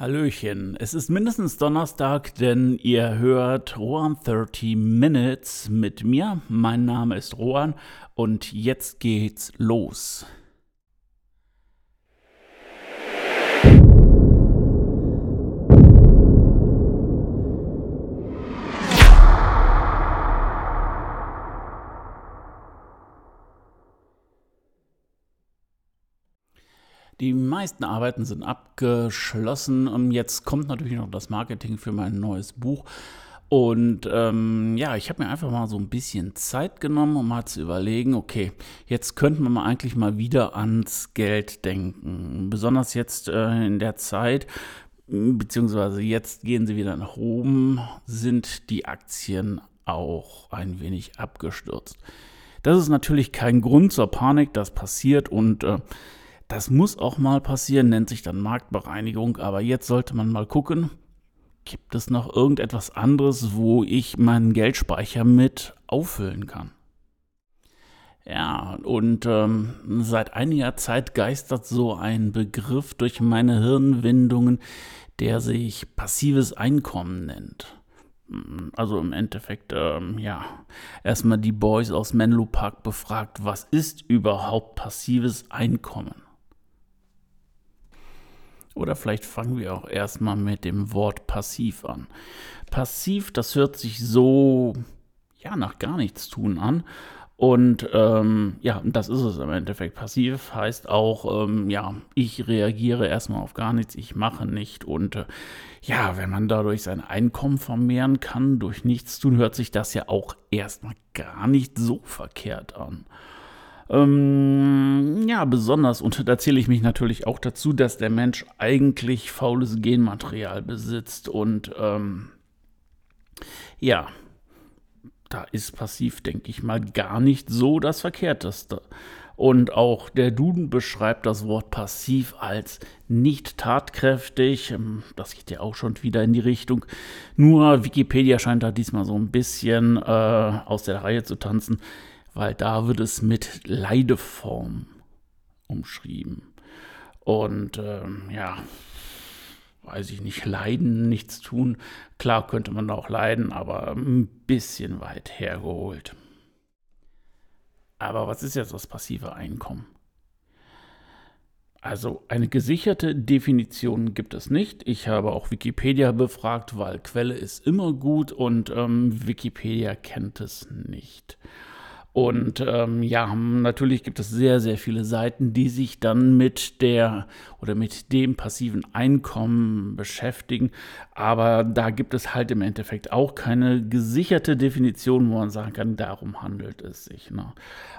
Hallöchen, es ist mindestens Donnerstag, denn ihr hört Rohan 30 Minutes mit mir. Mein Name ist Rohan und jetzt geht's los. Die meisten Arbeiten sind abgeschlossen. Jetzt kommt natürlich noch das Marketing für mein neues Buch. Und ähm, ja, ich habe mir einfach mal so ein bisschen Zeit genommen, um mal zu überlegen, okay, jetzt könnten wir mal eigentlich mal wieder ans Geld denken. Besonders jetzt äh, in der Zeit, beziehungsweise jetzt gehen sie wieder nach oben, sind die Aktien auch ein wenig abgestürzt. Das ist natürlich kein Grund zur Panik, das passiert und äh, das muss auch mal passieren, nennt sich dann Marktbereinigung, aber jetzt sollte man mal gucken, gibt es noch irgendetwas anderes, wo ich meinen Geldspeicher mit auffüllen kann? Ja, und ähm, seit einiger Zeit geistert so ein Begriff durch meine Hirnwindungen, der sich passives Einkommen nennt. Also im Endeffekt, ähm, ja, erstmal die Boys aus Menlo Park befragt, was ist überhaupt passives Einkommen? Oder vielleicht fangen wir auch erstmal mit dem Wort passiv an. Passiv, das hört sich so, ja, nach gar nichts tun an. Und ähm, ja, das ist es im Endeffekt. Passiv heißt auch, ähm, ja, ich reagiere erstmal auf gar nichts, ich mache nicht. Und äh, ja, wenn man dadurch sein Einkommen vermehren kann, durch nichts tun, hört sich das ja auch erstmal gar nicht so verkehrt an. Ähm, ja, besonders, und da zähle ich mich natürlich auch dazu, dass der Mensch eigentlich faules Genmaterial besitzt. Und ähm, ja, da ist passiv, denke ich mal, gar nicht so das Verkehrteste. Und auch der Duden beschreibt das Wort passiv als nicht tatkräftig. Ähm, das geht ja auch schon wieder in die Richtung. Nur Wikipedia scheint da diesmal so ein bisschen äh, aus der Reihe zu tanzen weil da wird es mit Leideform umschrieben. Und ähm, ja, weiß ich nicht, leiden, nichts tun. Klar könnte man auch leiden, aber ein bisschen weit hergeholt. Aber was ist jetzt das passive Einkommen? Also eine gesicherte Definition gibt es nicht. Ich habe auch Wikipedia befragt, weil Quelle ist immer gut und ähm, Wikipedia kennt es nicht. Und ähm, ja, natürlich gibt es sehr, sehr viele Seiten, die sich dann mit der oder mit dem passiven Einkommen beschäftigen. Aber da gibt es halt im Endeffekt auch keine gesicherte Definition, wo man sagen kann, darum handelt es sich. Ne?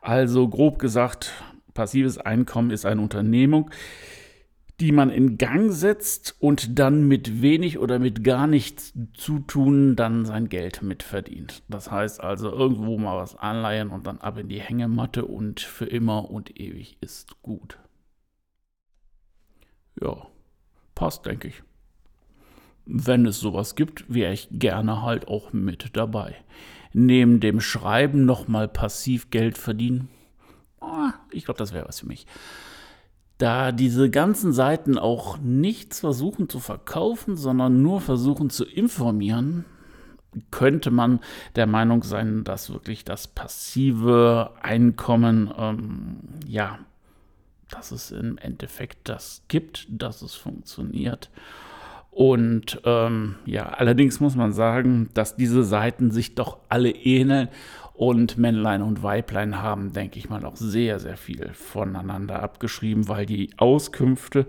Also grob gesagt, passives Einkommen ist eine Unternehmung, die man in Gang setzt und dann mit wenig oder mit gar nichts zu tun dann sein Geld mitverdient. Das heißt also irgendwo mal was anleihen und dann ab in die Hängematte und für immer und ewig ist gut. Ja, passt, denke ich. Wenn es sowas gibt, wäre ich gerne halt auch mit dabei. Neben dem Schreiben nochmal passiv Geld verdienen. Ah, ich glaube, das wäre was für mich da diese ganzen Seiten auch nichts versuchen zu verkaufen, sondern nur versuchen zu informieren, könnte man der Meinung sein, dass wirklich das passive Einkommen, ähm, ja, dass es im Endeffekt das gibt, dass es funktioniert. Und ähm, ja, allerdings muss man sagen, dass diese Seiten sich doch alle ähneln und Männlein und Weiblein haben, denke ich mal, auch sehr, sehr viel voneinander abgeschrieben, weil die Auskünfte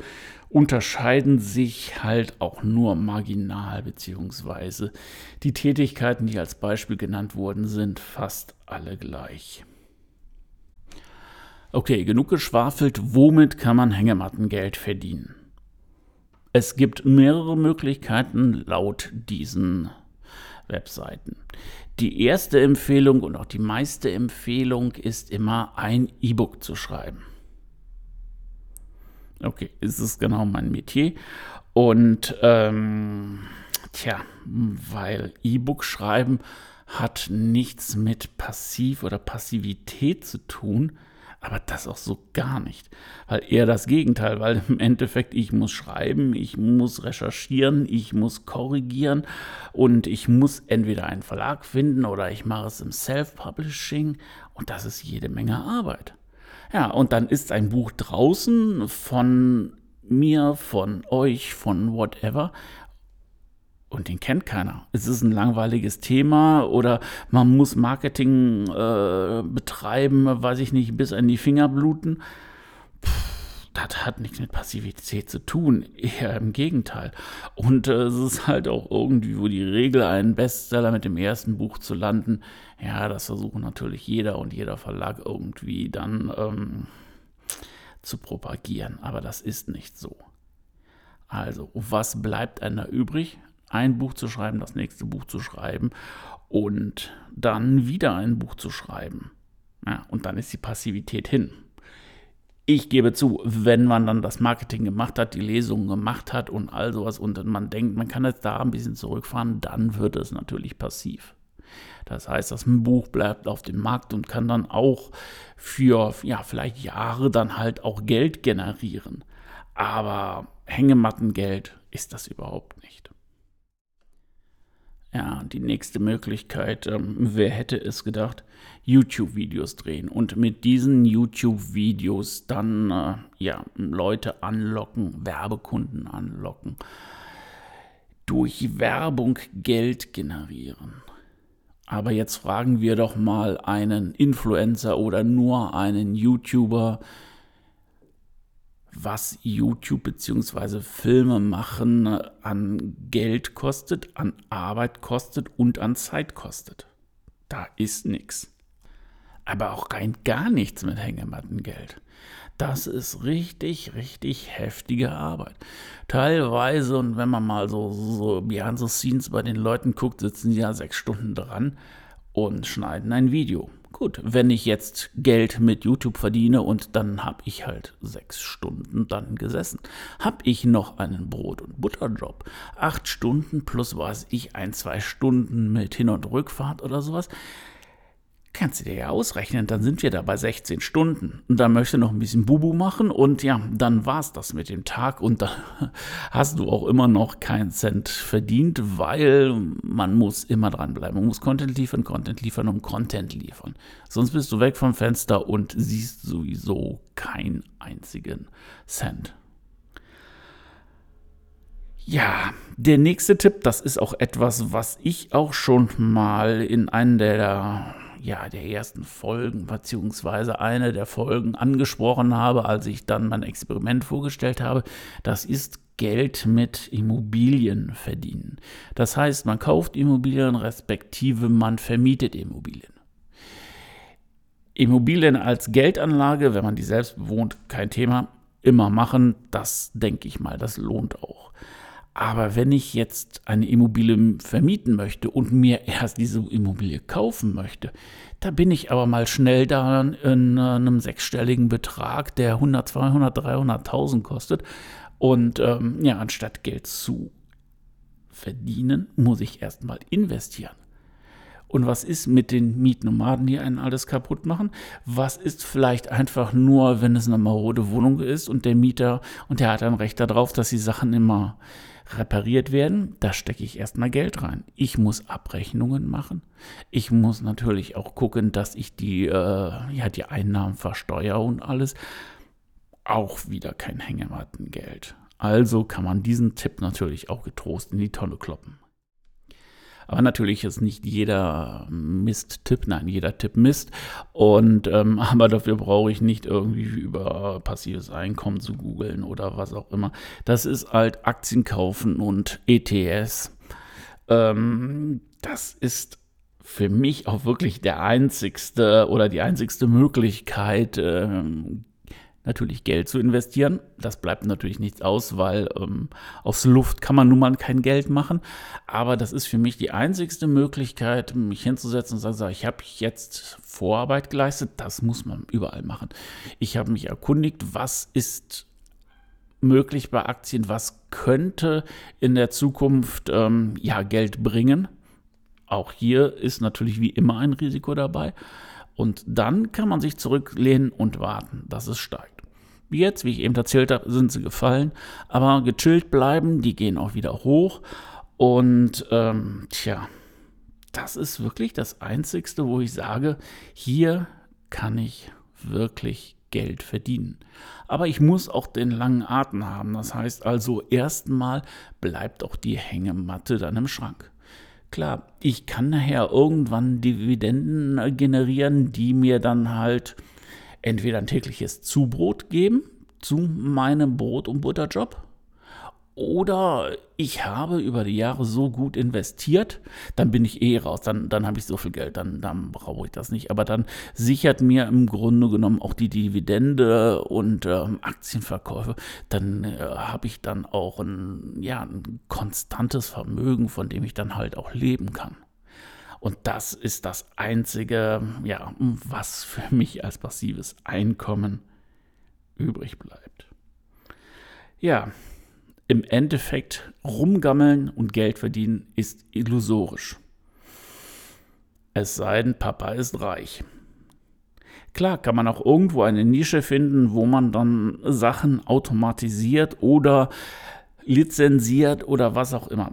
unterscheiden sich halt auch nur marginal, beziehungsweise die Tätigkeiten, die als Beispiel genannt wurden, sind fast alle gleich. Okay, genug geschwafelt. Womit kann man Hängemattengeld verdienen? Es gibt mehrere Möglichkeiten laut diesen Webseiten. Die erste Empfehlung und auch die meiste Empfehlung ist immer ein E-Book zu schreiben. Okay, ist es genau mein Metier. Und ähm, tja, weil E-Book schreiben hat nichts mit Passiv oder Passivität zu tun, Aber das auch so gar nicht. Weil eher das Gegenteil, weil im Endeffekt ich muss schreiben, ich muss recherchieren, ich muss korrigieren und ich muss entweder einen Verlag finden oder ich mache es im Self-Publishing und das ist jede Menge Arbeit. Ja, und dann ist ein Buch draußen von mir, von euch, von whatever und den kennt keiner. Es ist ein langweiliges Thema oder man muss Marketing äh, betreiben, weiß ich nicht, bis an die Finger bluten. Puh, das hat nichts mit Passivität zu tun, eher im Gegenteil. Und äh, es ist halt auch irgendwie wo die Regel, einen Bestseller mit dem ersten Buch zu landen. Ja, das versuchen natürlich jeder und jeder Verlag irgendwie dann ähm, zu propagieren. Aber das ist nicht so. Also, was bleibt einem da übrig? Ein Buch zu schreiben, das nächste Buch zu schreiben und dann wieder ein Buch zu schreiben. Ja, und dann ist die Passivität hin. Ich gebe zu, wenn man dann das Marketing gemacht hat, die Lesungen gemacht hat und all sowas und man denkt, man kann jetzt da ein bisschen zurückfahren, dann wird es natürlich passiv. Das heißt, das Buch bleibt auf dem Markt und kann dann auch für ja, vielleicht Jahre dann halt auch Geld generieren. Aber Hängemattengeld ist das überhaupt nicht. Ja, die nächste Möglichkeit, ähm, wer hätte es gedacht, YouTube-Videos drehen und mit diesen YouTube-Videos dann äh, ja, Leute anlocken, Werbekunden anlocken, durch Werbung Geld generieren. Aber jetzt fragen wir doch mal einen Influencer oder nur einen YouTuber, was YouTube bzw. Filme machen an Geld kostet, an Arbeit kostet und an Zeit kostet. Da ist nichts. Aber auch rein gar nichts mit Hängemattengeld. Das ist richtig, richtig heftige Arbeit. Teilweise, und wenn man mal so, so behind the scenes bei den Leuten guckt, sitzen sie ja sechs Stunden dran und schneiden ein Video. Gut, wenn ich jetzt Geld mit YouTube verdiene und dann habe ich halt sechs Stunden dann gesessen, habe ich noch einen Brot- und Butterjob. Acht Stunden plus was ich, ein, zwei Stunden mit Hin- und Rückfahrt oder sowas. Kannst du dir ja ausrechnen, dann sind wir da bei 16 Stunden. Und dann möchte noch ein bisschen Bubu machen und ja, dann war es das mit dem Tag und dann hast du auch immer noch keinen Cent verdient, weil man muss immer dranbleiben. Man muss Content liefern, Content liefern und Content liefern. Sonst bist du weg vom Fenster und siehst sowieso keinen einzigen Cent. Ja, der nächste Tipp, das ist auch etwas, was ich auch schon mal in einem der ja, der ersten Folgen, beziehungsweise eine der Folgen angesprochen habe, als ich dann mein Experiment vorgestellt habe, das ist Geld mit Immobilien verdienen. Das heißt, man kauft Immobilien, respektive man vermietet Immobilien. Immobilien als Geldanlage, wenn man die selbst bewohnt, kein Thema, immer machen, das denke ich mal, das lohnt auch. Aber wenn ich jetzt eine Immobilie vermieten möchte und mir erst diese Immobilie kaufen möchte, da bin ich aber mal schnell da in einem sechsstelligen Betrag, der 100, 200, 300.000 kostet. Und ähm, ja, anstatt Geld zu verdienen, muss ich erstmal investieren. Und was ist mit den Mietnomaden, die einen alles kaputt machen? Was ist vielleicht einfach nur, wenn es eine marode Wohnung ist und der Mieter, und der hat ein Recht darauf, dass die Sachen immer repariert werden, da stecke ich erstmal Geld rein. Ich muss Abrechnungen machen. Ich muss natürlich auch gucken, dass ich die, äh, ja, die Einnahmen versteuere und alles. Auch wieder kein Hängemattengeld. Also kann man diesen Tipp natürlich auch getrost in die Tonne kloppen. Aber natürlich ist nicht jeder Mist Tipp, nein, jeder Tipp Mist. Und ähm, aber dafür brauche ich nicht irgendwie über passives Einkommen zu googeln oder was auch immer. Das ist halt Aktien kaufen und ETS. Ähm, das ist für mich auch wirklich der einzigste oder die einzigste Möglichkeit, ähm, natürlich Geld zu investieren. Das bleibt natürlich nichts aus, weil ähm, aus Luft kann man nun mal kein Geld machen. Aber das ist für mich die einzigste Möglichkeit, mich hinzusetzen und zu sagen, ich habe jetzt Vorarbeit geleistet. Das muss man überall machen. Ich habe mich erkundigt, was ist möglich bei Aktien, was könnte in der Zukunft ähm, ja, Geld bringen. Auch hier ist natürlich wie immer ein Risiko dabei. Und dann kann man sich zurücklehnen und warten, dass es steigt. Jetzt, wie ich eben erzählt habe, sind sie gefallen, aber gechillt bleiben, die gehen auch wieder hoch. Und ähm, tja, das ist wirklich das Einzigste, wo ich sage, hier kann ich wirklich Geld verdienen. Aber ich muss auch den langen Atem haben. Das heißt also, erstmal bleibt auch die Hängematte dann im Schrank. Klar, ich kann nachher irgendwann Dividenden generieren, die mir dann halt entweder ein tägliches Zubrot geben zu meinem Brot- und Butterjob oder ich habe über die Jahre so gut investiert, dann bin ich eh raus, dann, dann habe ich so viel Geld, dann, dann brauche ich das nicht. Aber dann sichert mir im Grunde genommen auch die Dividende und ähm, Aktienverkäufe, dann äh, habe ich dann auch ein, ja, ein konstantes Vermögen, von dem ich dann halt auch leben kann. Und das ist das Einzige, ja, was für mich als passives Einkommen übrig bleibt. Ja, im Endeffekt rumgammeln und Geld verdienen ist illusorisch. Es sei denn, Papa ist reich. Klar kann man auch irgendwo eine Nische finden, wo man dann Sachen automatisiert oder lizenziert oder was auch immer.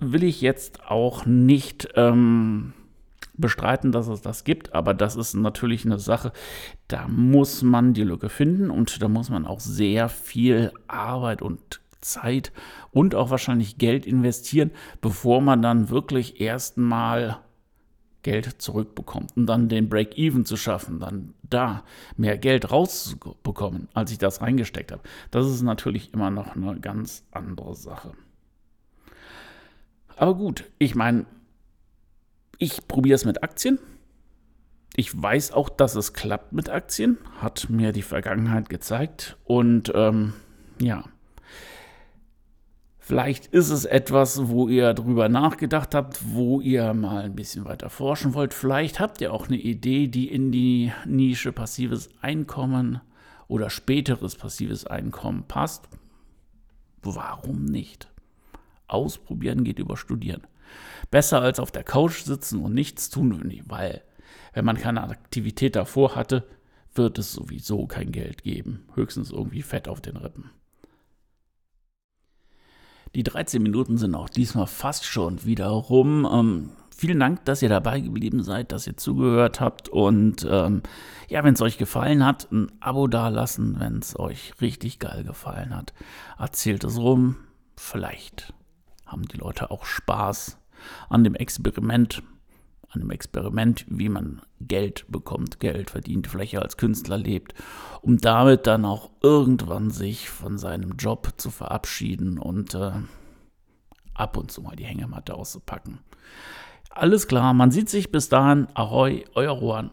Will ich jetzt auch nicht ähm, bestreiten, dass es das gibt, aber das ist natürlich eine Sache, da muss man die Lücke finden und da muss man auch sehr viel Arbeit und Zeit und auch wahrscheinlich Geld investieren, bevor man dann wirklich erstmal Geld zurückbekommt und dann den Break-Even zu schaffen, dann da mehr Geld rauszubekommen, als ich das reingesteckt habe. Das ist natürlich immer noch eine ganz andere Sache. Aber gut, ich meine, ich probiere es mit Aktien. Ich weiß auch, dass es klappt mit Aktien, hat mir die Vergangenheit gezeigt. Und ähm, ja, Vielleicht ist es etwas, wo ihr drüber nachgedacht habt, wo ihr mal ein bisschen weiter forschen wollt. Vielleicht habt ihr auch eine Idee, die in die Nische passives Einkommen oder späteres passives Einkommen passt. Warum nicht? Ausprobieren geht über Studieren. Besser als auf der Couch sitzen und nichts tun, weil wenn man keine Aktivität davor hatte, wird es sowieso kein Geld geben. Höchstens irgendwie Fett auf den Rippen. Die 13 Minuten sind auch diesmal fast schon wieder rum. Ähm, vielen Dank, dass ihr dabei geblieben seid, dass ihr zugehört habt. Und ähm, ja, wenn es euch gefallen hat, ein Abo dalassen, wenn es euch richtig geil gefallen hat. Erzählt es rum. Vielleicht haben die Leute auch Spaß an dem Experiment. Dem Experiment, wie man Geld bekommt, Geld verdient, vielleicht als Künstler lebt, um damit dann auch irgendwann sich von seinem Job zu verabschieden und äh, ab und zu mal die Hängematte auszupacken. Alles klar, man sieht sich bis dahin. Ahoi, euer Juan.